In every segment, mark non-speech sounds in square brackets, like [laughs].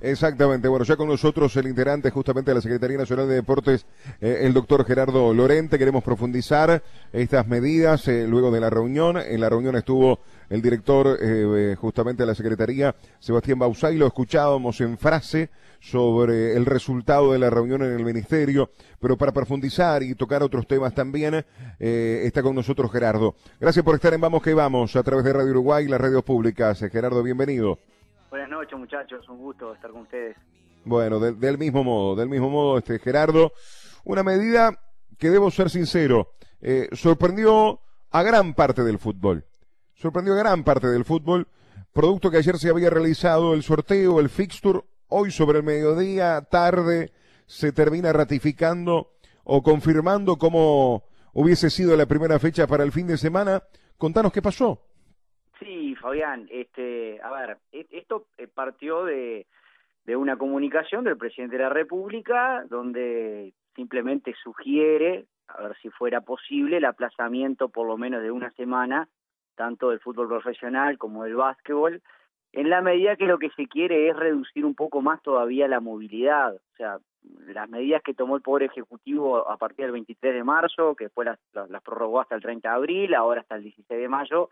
Exactamente, bueno, ya con nosotros el integrante justamente de la Secretaría Nacional de Deportes, eh, el doctor Gerardo Lorente. Queremos profundizar estas medidas eh, luego de la reunión. En la reunión estuvo el director eh, justamente de la Secretaría, Sebastián Bausay. Lo escuchábamos en frase sobre el resultado de la reunión en el Ministerio, pero para profundizar y tocar otros temas también, está con nosotros Gerardo. Gracias por estar en Vamos que Vamos a través de Radio Uruguay y las radios públicas. Gerardo, bienvenido. Buenas noches, muchachos. Un gusto estar con ustedes. Bueno, del mismo modo, del mismo modo, este Gerardo, una medida que debo ser sincero, eh, sorprendió a gran parte del fútbol. Sorprendió a gran parte del fútbol, producto que ayer se había realizado el sorteo, el fixture, hoy sobre el mediodía, tarde, se termina ratificando o confirmando cómo hubiese sido la primera fecha para el fin de semana. Contanos qué pasó. Sí, Fabián, este, a ver, e, esto eh, partió de, una comunicación del presidente de la República donde simplemente sugiere, a ver si fuera posible, el aplazamiento por lo menos de una semana, tanto del fútbol profesional como del básquetbol, en la medida que lo que se quiere es reducir un poco más todavía la movilidad. O sea, las medidas que tomó el Poder Ejecutivo a partir del 23 de marzo, que después las, las prorrogó hasta el 30 de abril, ahora hasta el 16 de mayo,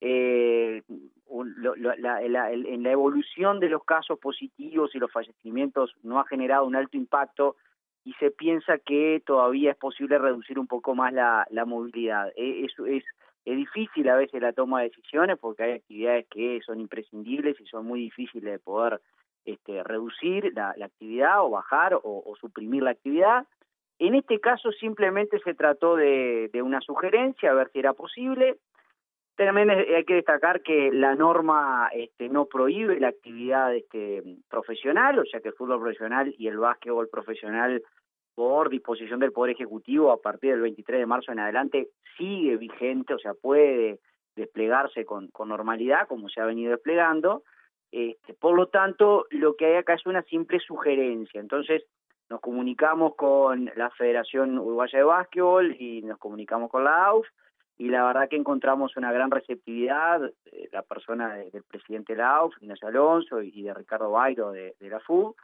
eh, en la evolución de los casos positivos y los fallecimientos no ha generado un alto impacto y se piensa que todavía es posible reducir un poco más la, movilidad. E, es, es, es difícil a veces la toma de decisiones porque hay actividades que son imprescindibles y son muy difíciles de poder este, reducir la, actividad o bajar o, suprimir la actividad. En este caso simplemente se trató de una sugerencia, a ver si era posible. También hay que destacar que la norma este, no prohíbe la actividad este, profesional, o sea que el fútbol profesional y el básquetbol profesional, por disposición del Poder Ejecutivo, a partir del 23 de marzo en adelante, sigue vigente, o sea, puede desplegarse con, con normalidad, como se ha venido desplegando. Este, por lo tanto, lo que hay acá es una simple sugerencia. Entonces, nos comunicamos con la Federación Uruguaya de Básquetbol y nos comunicamos con la AUF y la verdad que encontramos una gran receptividad, de la persona del presidente Lauf, Ignacio Alonso, y de Ricardo Bairo de, la FU,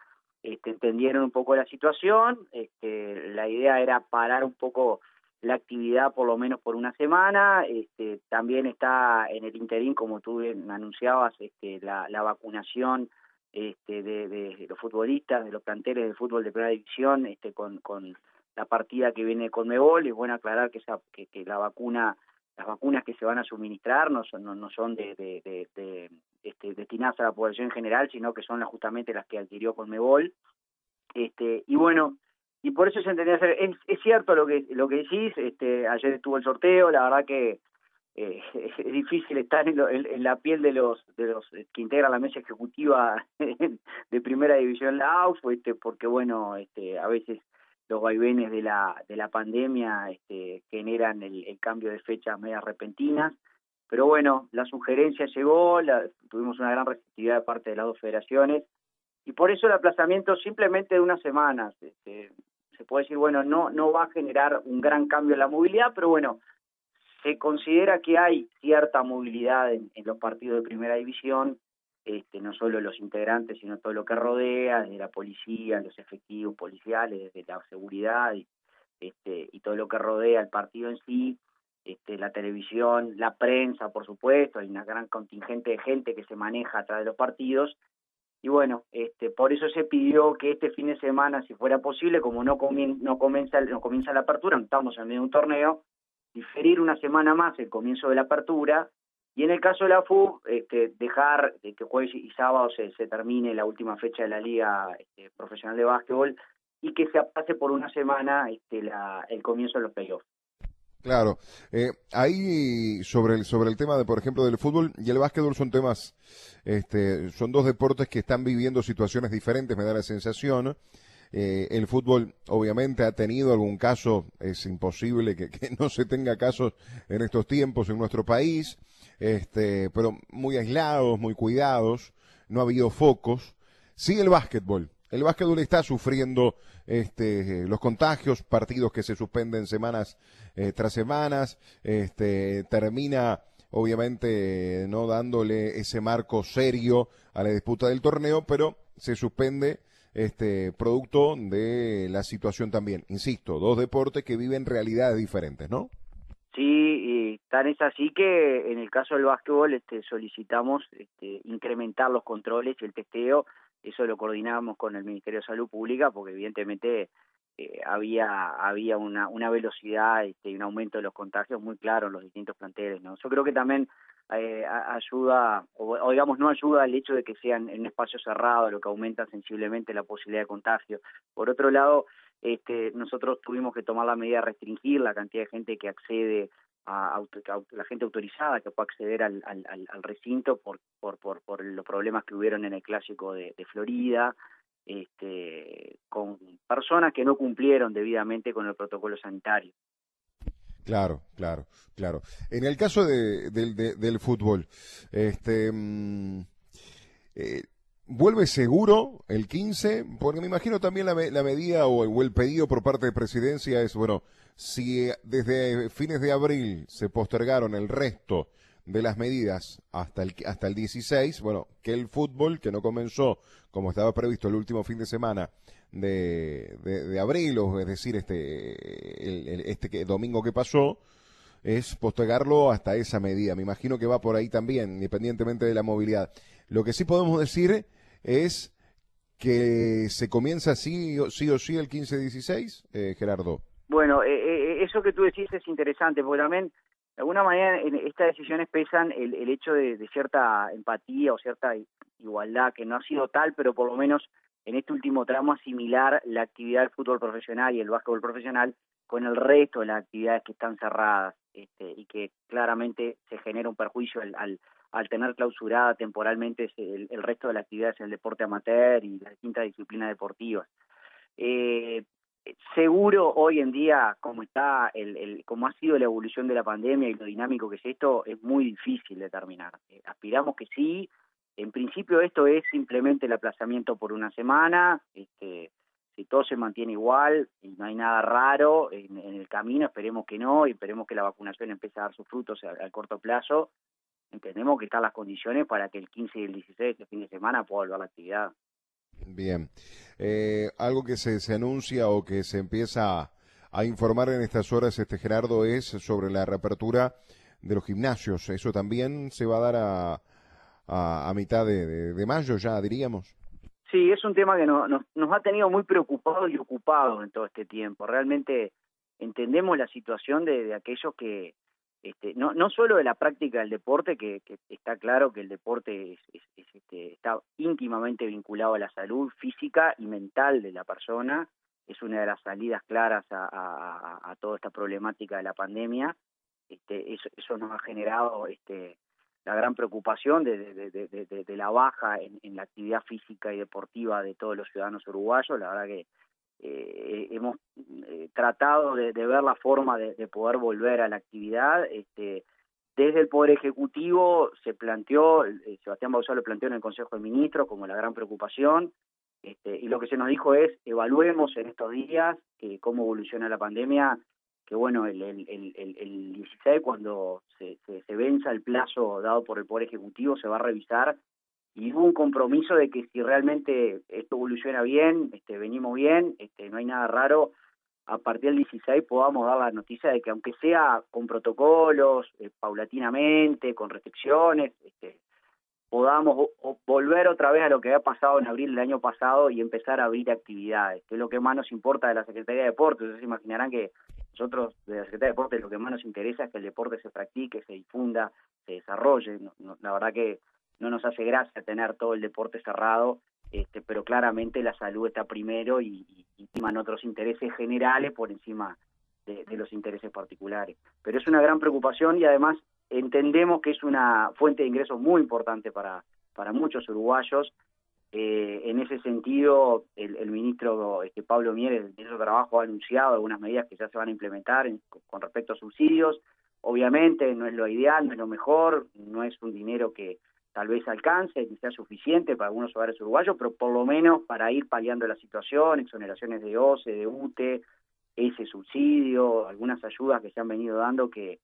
este, entendieron un poco la situación, este, la idea era parar un poco la actividad por lo menos por una semana, este, también está en el interín, como tú anunciabas, este, la, vacunación este, de, los futbolistas, de los planteles de fútbol de primera división, este, con, con la partida que viene con Mebol, es bueno aclarar que, esa, que, la vacuna las vacunas que se van a suministrar no son, no, son de, de, este, destinadas a la población en general, sino que son justamente las que adquirió Conmebol. Este, y bueno, y por eso se entendía hacer. Es, cierto lo que lo que decís, este, ayer estuvo el sorteo, la verdad que eh, [laughs] es difícil estar en, en, la piel de los de los que integran la mesa ejecutiva [laughs] de primera división la AUF, este, porque bueno, este, a veces los vaivenes de la, de la pandemia este, generan el, cambio de fechas medias repentinas. Pero bueno, la sugerencia llegó, la, tuvimos una gran receptividad de parte de las dos federaciones y por eso el aplazamiento simplemente de unas semanas. Este, se puede decir, bueno, no, no va a generar un gran cambio en la movilidad, pero bueno, se considera que hay cierta movilidad en los partidos de primera división este, no solo los integrantes, sino todo lo que rodea, desde la policía, los efectivos policiales, desde la seguridad y, este, y todo lo que rodea el partido en sí, este, la televisión, la prensa, por supuesto, hay una gran contingente de gente que se maneja a través de los partidos. Y bueno, este, por eso se pidió que este fin de semana, si fuera posible, como no, no, comienza, no comienza la apertura, estamos en medio de un torneo, diferir una semana más el comienzo de la apertura y en el caso de la FU, este, dejar de que jueves y sábado se, termine la última fecha de la Liga este, Profesional de Básquetbol y que se pase por una semana este, la, el comienzo de los playoffs. Claro, eh, ahí sobre el sobre el tema de por ejemplo del fútbol y el básquetbol son temas, este, son dos deportes que están viviendo situaciones diferentes, me da la sensación. Eh, el fútbol obviamente ha tenido algún caso, es imposible que, que no se tenga casos en estos tiempos en nuestro país este, pero muy aislados, muy cuidados, no ha habido focos. Sí el básquetbol. El básquetbol está sufriendo este, los contagios, partidos que se suspenden semanas eh, tras semanas, este, termina obviamente no dándole ese marco serio a la disputa del torneo, pero se suspende este producto de la situación también. Insisto, dos deportes que viven realidades diferentes, ¿no? Sí, y tan es así que en el caso del básquetbol este, solicitamos este, incrementar los controles y el testeo. Eso lo coordinamos con el Ministerio de Salud Pública porque evidentemente eh, había había una, una velocidad este, y un aumento de los contagios muy claro en los distintos planteles. ¿no? Yo creo que también eh, ayuda, o, digamos no ayuda el hecho de que sean en un espacio cerrado, lo que aumenta sensiblemente la posibilidad de contagio. Por otro lado, este, nosotros tuvimos que tomar la medida de restringir la cantidad de gente que accede a, la gente autorizada que puede acceder al, al, recinto por, por, por, por, los problemas que hubieron en el clásico de, Florida, este, con personas que no cumplieron debidamente con el protocolo sanitario. Claro, claro, claro. En el caso de, del fútbol, este, mm, eh, ¿Vuelve seguro el 15? Porque me imagino también la, la medida o, el pedido por parte de presidencia es, bueno, si desde fines de abril se postergaron el resto de las medidas hasta el, hasta el 16, bueno, que el fútbol, que no comenzó como estaba previsto el último fin de semana de, de, abril, o es decir, este, el, este domingo que pasó, es postergarlo hasta esa medida. Me imagino que va por ahí también, independientemente de la movilidad. Lo que sí podemos decir es que se comienza sí, sí o sí el 15-16, eh, Gerardo. Bueno, eh, eh, eso que tú decís es interesante, porque también, de alguna manera, en estas decisiones pesan el, el hecho de, cierta empatía o cierta igualdad, que no ha sido tal, pero por lo menos en este último tramo asimilar la actividad del fútbol profesional y el básquetbol profesional con el resto de las actividades que están cerradas este, y que claramente se genera un perjuicio al, al tener clausurada temporalmente el, resto de las actividades en el deporte amateur y las distintas disciplinas deportivas. Eh, seguro hoy en día, como está, el, el, como ha sido la evolución de la pandemia y lo dinámico que es esto, es muy difícil determinar. Eh, aspiramos que sí. En principio esto es simplemente el aplazamiento por una semana. Este, si todo se mantiene igual y no hay nada raro en, el camino, esperemos que no y esperemos que la vacunación empiece a dar sus frutos a corto plazo entendemos que están las condiciones para que el 15 y el 16, este fin de semana, pueda volver la actividad. Bien. Eh, algo que se, se anuncia o que se empieza a, informar en estas horas, este Gerardo, es sobre la reapertura de los gimnasios. ¿Eso también se va a dar a, a, mitad de, de, mayo ya, diríamos? Sí, es un tema que nos, nos ha tenido muy preocupados y ocupados en todo este tiempo. Realmente entendemos la situación de, de aquellos que, este, no, no solo de la práctica del deporte, que, está claro que el deporte es, este, está íntimamente vinculado a la salud física y mental de la persona, es una de las salidas claras a, toda esta problemática de la pandemia. Este, eso, nos ha generado este, la gran preocupación de, la baja en, en, la actividad física y deportiva de todos los ciudadanos uruguayos. La verdad que eh, hemos eh, tratado de, ver la forma de, poder volver a la actividad. Este, desde el Poder Ejecutivo se planteó, eh, Sebastián Bauzá lo planteó en el Consejo de Ministros como la gran preocupación, este, y lo que se nos dijo es, evaluemos en estos días cómo evoluciona la pandemia, que bueno, el, el, el, el 16, cuando se, se, se venza el plazo dado por el Poder Ejecutivo, se va a revisar y hubo un compromiso de que si realmente esto evoluciona bien, este, venimos bien, este, no hay nada raro, a partir del 16 podamos dar la noticia de que aunque sea con protocolos, eh, paulatinamente, con restricciones, este, podamos volver otra vez a lo que había pasado en abril del año pasado y empezar a abrir actividades, que es lo que más nos importa de la Secretaría de Deportes. Ustedes se imaginarán que nosotros de la Secretaría de Deportes lo que más nos interesa es que el deporte se practique, se difunda, se desarrolle. la verdad que no nos hace gracia tener todo el deporte cerrado, este, pero claramente la salud está primero y, y, otros intereses generales por encima de, los intereses particulares. Pero es una gran preocupación y además entendemos que es una fuente de ingresos muy importante para, para muchos uruguayos. Eh, en ese sentido, el, ministro este, Pablo Mieres, el ministro de Trabajo, ha anunciado algunas medidas que ya se van a implementar con respecto a subsidios. Obviamente no es lo ideal, no es lo mejor, no es un dinero que, tal vez alcance sea suficiente para algunos hogares uruguayos, pero por lo menos para ir paliando la situación, exoneraciones de OCE, de UTE, ese subsidio, algunas ayudas que se han venido dando que,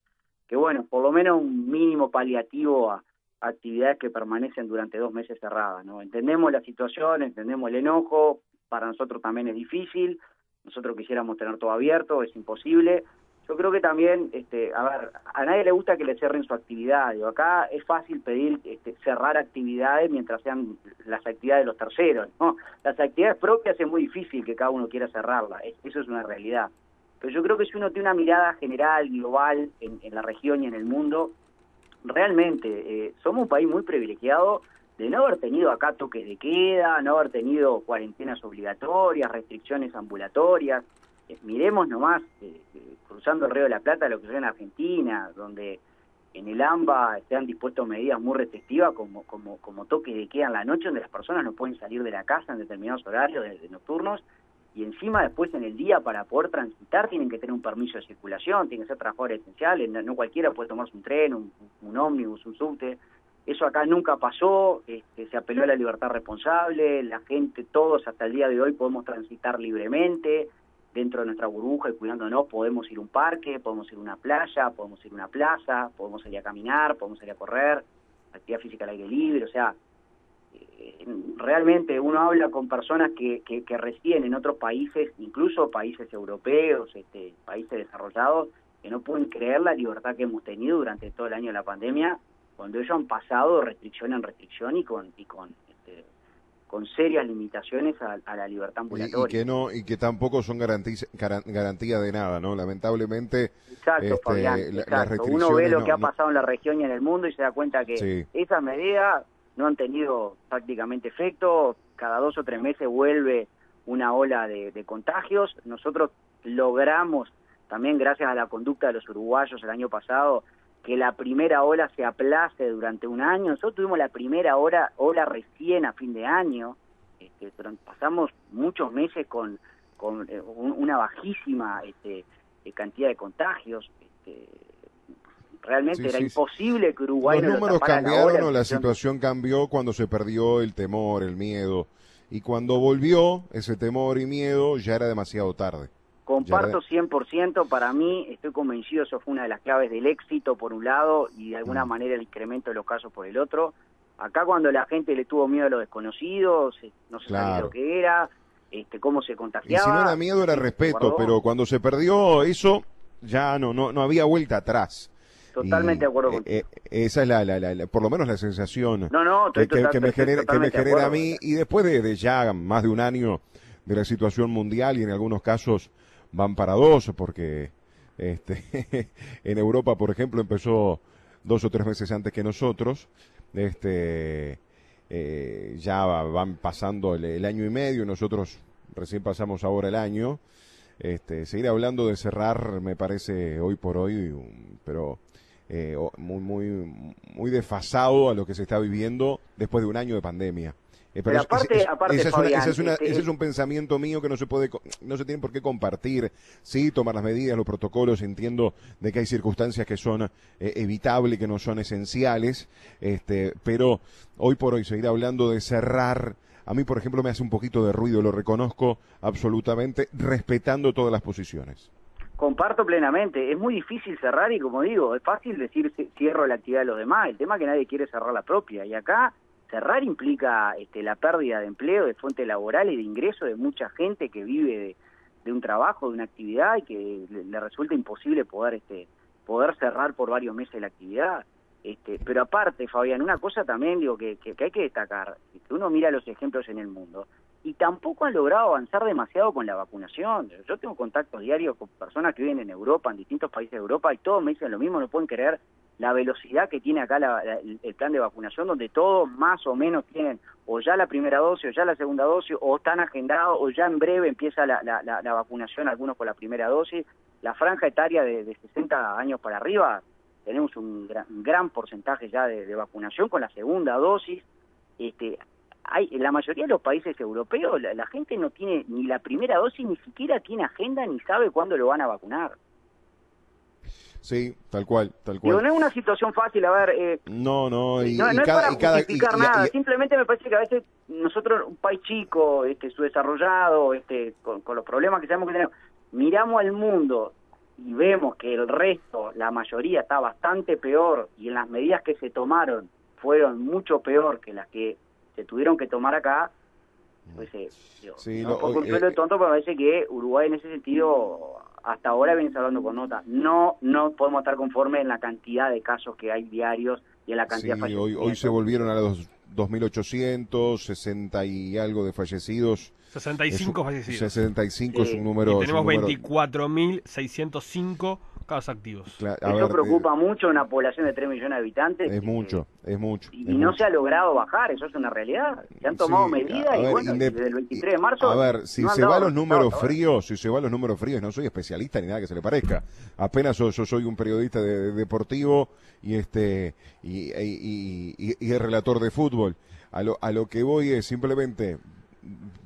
que bueno, por lo menos un mínimo paliativo a, actividades que permanecen durante dos meses cerradas. ¿no? Entendemos la situación, entendemos el enojo, para nosotros también es difícil, nosotros quisiéramos tener todo abierto, es imposible. Yo creo que también, este, a ver, a nadie le gusta que le cierren su actividad. Digo, acá es fácil pedir este, cerrar actividades mientras sean las actividades de los terceros. ¿no? Las actividades propias es muy difícil que cada uno quiera cerrarlas, eso es una realidad. Pero yo creo que si uno tiene una mirada general, global, en, en la región y en el mundo, realmente eh, somos un país muy privilegiado de no haber tenido acá toques de queda, no haber tenido cuarentenas obligatorias, restricciones ambulatorias. Eh, miremos nomás, eh, cruzando el Río de la Plata, lo que sucede en Argentina, donde en el AMBA se han dispuesto medidas muy restrictivas como, como, como toques de queda en la noche, donde las personas no pueden salir de la casa en determinados horarios de nocturnos, y encima después en el día para poder transitar tienen que tener un permiso de circulación, tienen que ser trabajadores esenciales, no, cualquiera puede tomarse un tren, un, un ómnibus, un subte. Eso acá nunca pasó, este, se apeló a la libertad responsable, la gente, todos hasta el día de hoy podemos transitar libremente dentro de nuestra burbuja y cuidándonos, podemos ir a un parque, podemos ir a una playa, podemos ir a una plaza, podemos salir a caminar, podemos salir a correr, actividad física al aire libre, o sea, realmente uno habla con personas que, que, que, residen en otros países, incluso países europeos, este, países desarrollados, que no pueden creer la libertad que hemos tenido durante todo el año de la pandemia, cuando ellos han pasado restricción en restricción y con, y con, con serias limitaciones a, la libertad ambulatoria. Y, que no y que tampoco son garantía, de nada, ¿no? Lamentablemente. Exacto, este, Uno ve lo que ha pasado en la región y en el mundo y se da cuenta que esas medidas no han tenido prácticamente efecto, cada dos o tres meses vuelve una ola de, contagios, nosotros logramos, también gracias a la conducta de los uruguayos el año pasado, que la primera ola se aplace durante un año, nosotros tuvimos la primera ola, ola recién a fin de año, este, pasamos muchos meses con, con eh, una bajísima este, eh, cantidad de contagios, este, realmente era imposible que Uruguay Los números cambiaron, o la situación cambió cuando se perdió el temor, el miedo. Y cuando volvió ese temor y miedo, ya era demasiado tarde. Comparto 100%, para mí estoy convencido, eso fue una de las claves del éxito por un lado y de alguna mm. manera el incremento de los casos por el otro. Acá cuando la gente le tuvo miedo a lo desconocido, no se sabía lo que era, este, cómo se contagiaba. Y si no era miedo era respeto, pero cuando se perdió eso, ya no, no, no había vuelta atrás. Totalmente de acuerdo eh, contigo. Eh, esa es la, la, por lo menos la sensación no, no, que, que, me genera, que me genera a mí y después de, ya más de un año de la situación mundial y en algunos casos van para dos porque este [laughs] en Europa por ejemplo empezó dos o tres meses antes que nosotros este eh, ya van pasando el, año y medio nosotros recién pasamos ahora el año este, seguir hablando de cerrar me parece hoy por hoy, pero eh, muy, muy, muy desfasado a lo que se está viviendo después de un año de pandemia. Pero, aparte, ese es un pensamiento mío que no se puede, no se tiene por qué compartir. Sí, tomar las medidas, los protocolos, entiendo de que hay circunstancias que son eh, evitables, que no son esenciales, este, pero hoy por hoy seguir hablando de cerrar, a mí por ejemplo me hace un poquito de ruido, lo reconozco absolutamente, respetando todas las posiciones. Comparto plenamente. Es muy difícil cerrar y, como digo, es fácil decir cierro la actividad de los demás. El tema es que nadie quiere cerrar la propia. Y acá cerrar implica este, la pérdida de empleo, de fuente laboral y de ingreso de mucha gente que vive de, un trabajo, de una actividad y que le, resulta imposible poder este poder cerrar por varios meses la actividad. Este, pero aparte, Fabián, una cosa también digo que, que, que hay que destacar, que uno mira los ejemplos en el mundo, y tampoco han logrado avanzar demasiado con la vacunación. Yo tengo contactos diarios con personas que viven en Europa, en distintos países de Europa, y todos me dicen lo mismo, no pueden creer la velocidad que tiene acá el plan de vacunación, donde todos más o menos tienen o ya la primera dosis, o ya la segunda dosis, o están agendados, o ya en breve empieza la, la, vacunación, algunos con la primera dosis. La franja etaria de, de 60 años para arriba, tenemos un gran, porcentaje ya de, de vacunación con la segunda dosis. Este, hay, en la mayoría de los países europeos la, gente no tiene ni la primera dosis, ni siquiera tiene agenda, ni sabe cuándo lo van a vacunar. Sí, tal cual, tal cual. no es una situación fácil, a ver... Eh, no, no, y, no, es para justificar nada, simplemente me parece que a veces nosotros, un país chico, este, subdesarrollado, este, con, con los problemas que sabemos que tenemos, miramos al mundo y vemos que el resto, la mayoría, está bastante peor y en las medidas que se tomaron fueron mucho peor que las que se tuvieron que tomar acá, pues eh, Sí, no no, pongo un eh, eh, tonto, pero me parece que Uruguay en ese sentido hasta ahora viene hablando con nota. No, no podemos estar conformes en la cantidad de casos que hay diarios y en la Sí, cantidad de hoy, hoy se volvieron a los 2.800, 60 y algo de fallecidos. 65 Es- fallecidos. 65 es Sí. un Y número. es un tenemos número- 24.605 casos activos. Eso ver, preocupa mucho en una población de 3 millones de habitantes. Es que- mucho, es mucho. Y, es y no mucho. se ha logrado bajar, eso es una realidad. Se han tomado Sí, medidas a y ver, bueno, desde el 23 de marzo. A ver, si no se dado va a los números fríos, si se va a los números fríos, no soy especialista ni nada que se le parezca. Apenas yo, yo soy un periodista de, de- deportivo y este y, y, y- y el relator de fútbol. A lo, a lo que voy es simplemente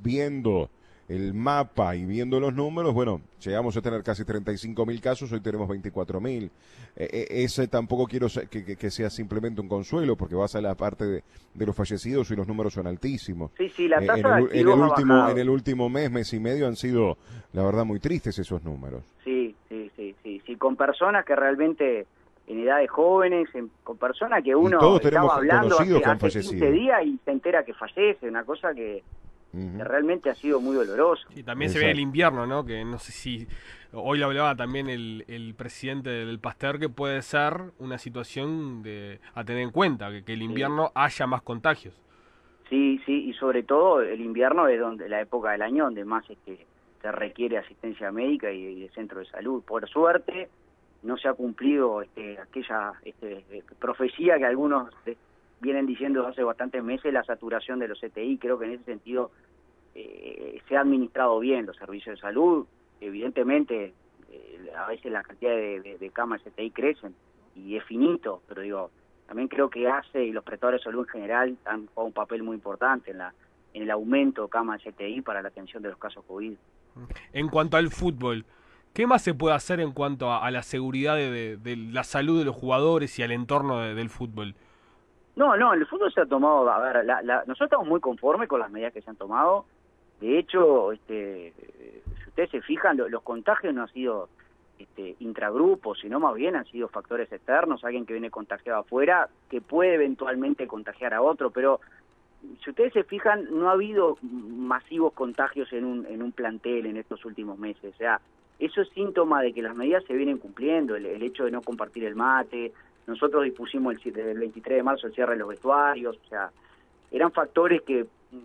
viendo el mapa y viendo los números, bueno, llegamos a tener casi 35 mil casos, hoy tenemos 24 mil. Eh, eh, ese tampoco quiero que, que- que sea simplemente un consuelo, porque vas a la parte de, de los fallecidos y los números son altísimos. Sí, sí, la Eh, tasa en, de el, en el último bajado. en el último mes mes y medio han sido la verdad muy tristes esos números Sí, sí, sí, sí, sí, con personas que realmente en edades jóvenes, en- con personas que uno todos tenemos estaba hablando hace, hace 15 fallecido. días y se entera que fallece, una cosa que, Que realmente ha sido muy dolorosa. Sí, también se ve el invierno, ¿no? Que no sé si. Hoy lo hablaba también el, el presidente del Pasteur, que puede ser una situación de, a tener en cuenta, que, que el invierno haya más contagios. Sí, sí, y sobre todo el invierno es donde la época del año donde más este, se requiere asistencia médica y, y de centro de salud. Por suerte no se ha cumplido este, aquella este, profecía que algunos vienen diciendo hace bastantes meses, la saturación de los CTI. Creo que en ese sentido eh, se ha administrado bien los servicios de salud. Evidentemente, eh, a veces la cantidad de, de, de camas CTI crecen y es finito, pero digo, también creo que ACE y los prestadores de salud en general han jugado un papel muy importante en la en el aumento de camas CTI para la atención de los casos COVID. En cuanto al fútbol, ¿qué más se puede hacer en cuanto a, a la seguridad de, la salud de los jugadores y al entorno de- del fútbol? No, no, el fútbol se ha tomado, a ver, la- la- nosotros estamos muy conformes con las medidas que se han tomado. De hecho, este, eh, si ustedes se fijan, lo- los contagios no han sido este, intragrupos, sino más bien han sido factores externos, alguien que viene contagiado afuera, que puede eventualmente contagiar a otro, pero si ustedes se fijan, no ha habido masivos contagios en un, en un plantel en estos últimos meses. O sea, eso es síntoma de que las medidas se vienen cumpliendo, el, el hecho de no compartir el mate. Nosotros dispusimos el, el 23 de marzo el cierre de los vestuarios, o sea, eran factores que mm,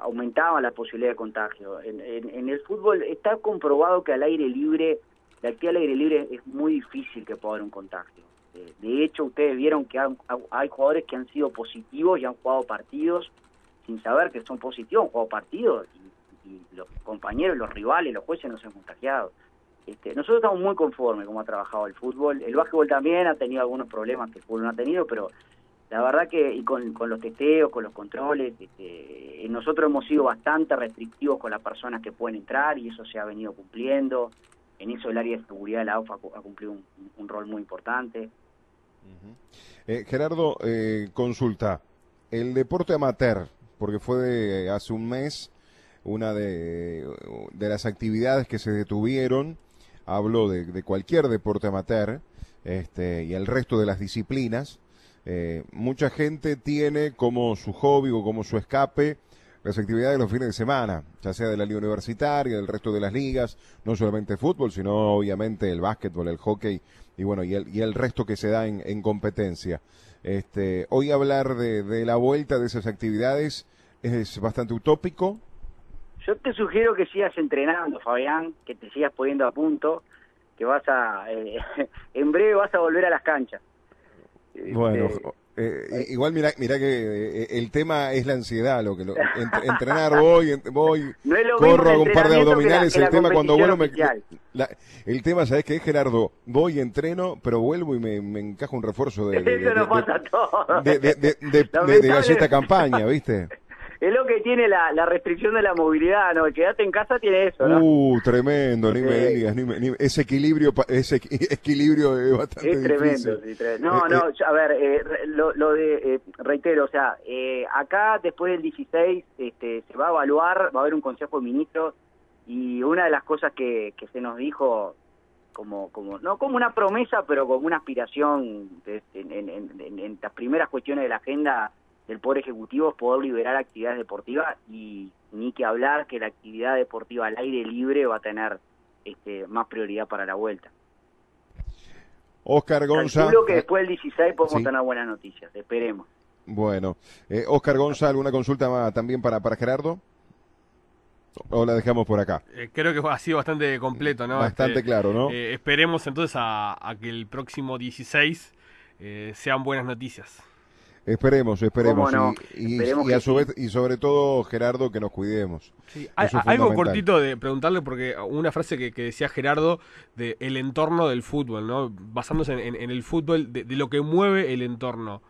aumentaban la posibilidad de contagio. En, en- en el fútbol está comprobado que al aire libre, la actividad al aire libre es muy difícil que pueda haber un contagio. Eh, De hecho, ustedes vieron que hay jugadores que han sido positivos y han jugado partidos sin saber que son positivos, han jugado partidos y los compañeros, los rivales, los jueces no se han contagiado. Este, nosotros estamos muy conformes cómo ha trabajado el fútbol. El básquetbol también ha tenido algunos problemas que el fútbol no ha tenido, pero la verdad que y con, con los testeos, con los controles, este, nosotros hemos sido bastante restrictivos con las personas que pueden entrar y eso se ha venido cumpliendo. En eso el área de seguridad de la AUFA ha cumplido un, un rol muy importante. Eh, Gerardo eh, consulta el deporte amateur porque fue de hace un mes una de, de las actividades que se detuvieron hablo de, cualquier deporte amateur este, y el resto de las disciplinas eh, mucha gente tiene como su hobby o como su escape las actividades de los fines de semana, ya sea de la liga universitaria, del resto de las ligas, no solamente fútbol, sino obviamente el básquetbol, el hockey y bueno, y el, y el resto que se da en, en competencia. Este, hoy hablar de, de la vuelta de esas actividades es bastante utópico. Yo te sugiero que sigas entrenando, Fabián, que te sigas poniendo a punto, que vas a, eh, [laughs] en breve vas a volver a las canchas. Bueno, Este, eh, igual mira, mira que eh, el tema es la ansiedad, lo que lo, [laughs] ent- entrenar voy, voy, no corro, hago un par de que la- abdominales, que el tema cuando vuelvo me, la- el tema sabes qué es Gerardo, voy entreno, pero vuelvo y me, me encajo un refuerzo de, de, [laughs] de- de- de, galleta campaña, ¿viste? Es lo que tiene la, la restricción de la movilidad, ¿no? El quedarte en casa tiene eso, ¿no? Uh, tremendo, ni me Sí. digas, ni me- ni- ese equilibrio, ese equi- [laughs] equilibrio es bastante es tremendo, difícil. sí, tremendo. No, Eh, no, yo- a ver, eh, lo, lo de, eh, reitero, o sea, eh, acá después del 16 este, se va a evaluar, va a haber un consejo de ministros y una de las cosas que, que se nos dijo como, como, no como una promesa, pero como una aspiración en, en, en, las primeras cuestiones de la agenda del Poder Ejecutivo es poder liberar actividades deportivas y ni que hablar que la actividad deportiva al aire libre va a tener este, más prioridad para la vuelta. Oscar González. Calculo que después del 16 podemos tener buenas noticias, esperemos. Bueno, eh, Oscar González, ¿alguna consulta también para, para Gerardo? ¿O la dejamos por acá? Eh, creo que ha sido bastante completo, ¿no? Bastante este, claro, ¿no? Eh, esperemos entonces a, que el próximo 16 eh, sean buenas noticias. Esperemos, esperemos. Y, a su vez, y sobre todo, Gerardo, que nos cuidemos. algo cortito de preguntarle, porque una frase que, decía Gerardo de el entorno del fútbol, ¿no? Basándose en, el fútbol, de, lo que mueve el entorno.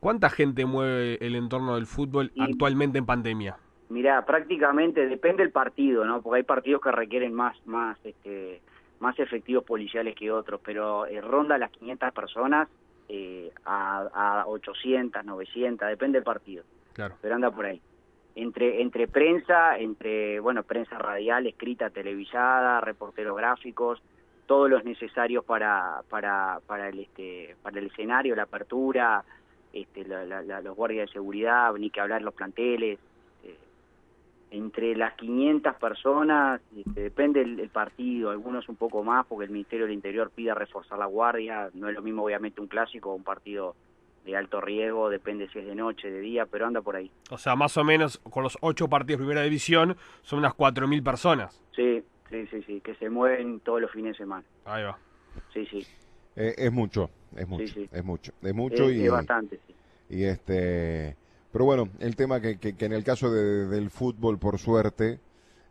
¿Cuánta gente mueve el entorno del fútbol actualmente en pandemia? Mira, prácticamente depende del partido, ¿no? Porque hay partidos que requieren más, más, este, más efectivos policiales que otros, pero eh, ronda las 500 personas eh, a, a 800, 900, depende del partido. Claro. Pero anda por ahí. Entre, entre prensa, entre, bueno, prensa radial, escrita, televisada, reporteros gráficos, todos los necesarios para, para, para, el, este, para el escenario, la apertura, este, los guardias de seguridad, ni que hablar los planteles, entre las 500 personas, este, depende del, partido, algunos un poco más, porque el Ministerio del Interior pide reforzar la guardia, no es lo mismo obviamente un clásico o un partido de alto riesgo, depende si es de noche, de día, pero anda por ahí. O sea, más o menos con los ocho partidos de primera división son unas 4.000 personas. Sí, sí, sí, sí, que se mueven todos los fines de semana. Ahí va. Sí, sí. Eh, es mucho, es mucho, es mucho, es mucho y... Es bastante, sí. Y este pero bueno, el tema que, que, en el caso del fútbol, por suerte,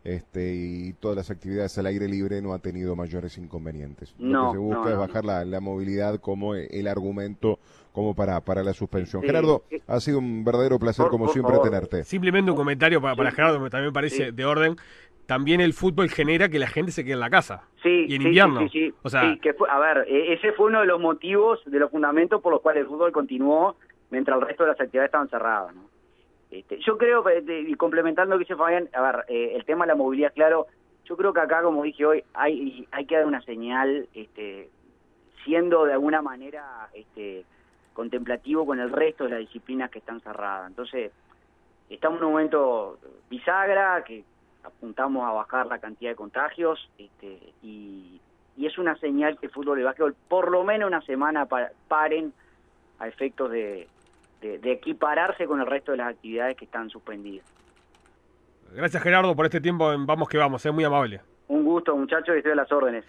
este, y todas las actividades al aire libre no ha tenido mayores inconvenientes. Lo que se busca es bajar la, la, movilidad como el argumento como para, para la suspensión. Gerardo, ha sido un verdadero placer como siempre tenerte. Simplemente un comentario para, para Gerardo, que también parece de orden. También el fútbol genera que la gente se quede en la casa. Sí, y en invierno. Sí, o sea, que a ver, e, ese fue uno de los motivos, de los fundamentos por los cuales el fútbol continuó mientras el resto de las actividades estaban cerradas. ¿no? Este, yo creo, eh, y complementando lo que dice Fabián, a ver, eh, el tema de la movilidad, claro, yo creo que acá, como dije hoy, hay, hay que dar una señal, este, siendo de alguna manera este, contemplativo con el resto de las disciplinas que están cerradas. Entonces, estamos en un momento bisagra, que apuntamos a bajar la cantidad de contagios, este, y, es una señal que fútbol y básquetbol por lo menos una semana paren a efectos de, de, equipararse con el resto de las actividades que están suspendidas. Gracias Gerardo por este tiempo Vamos que Vamos, es muy amable. Un gusto muchachos y estoy a las órdenes.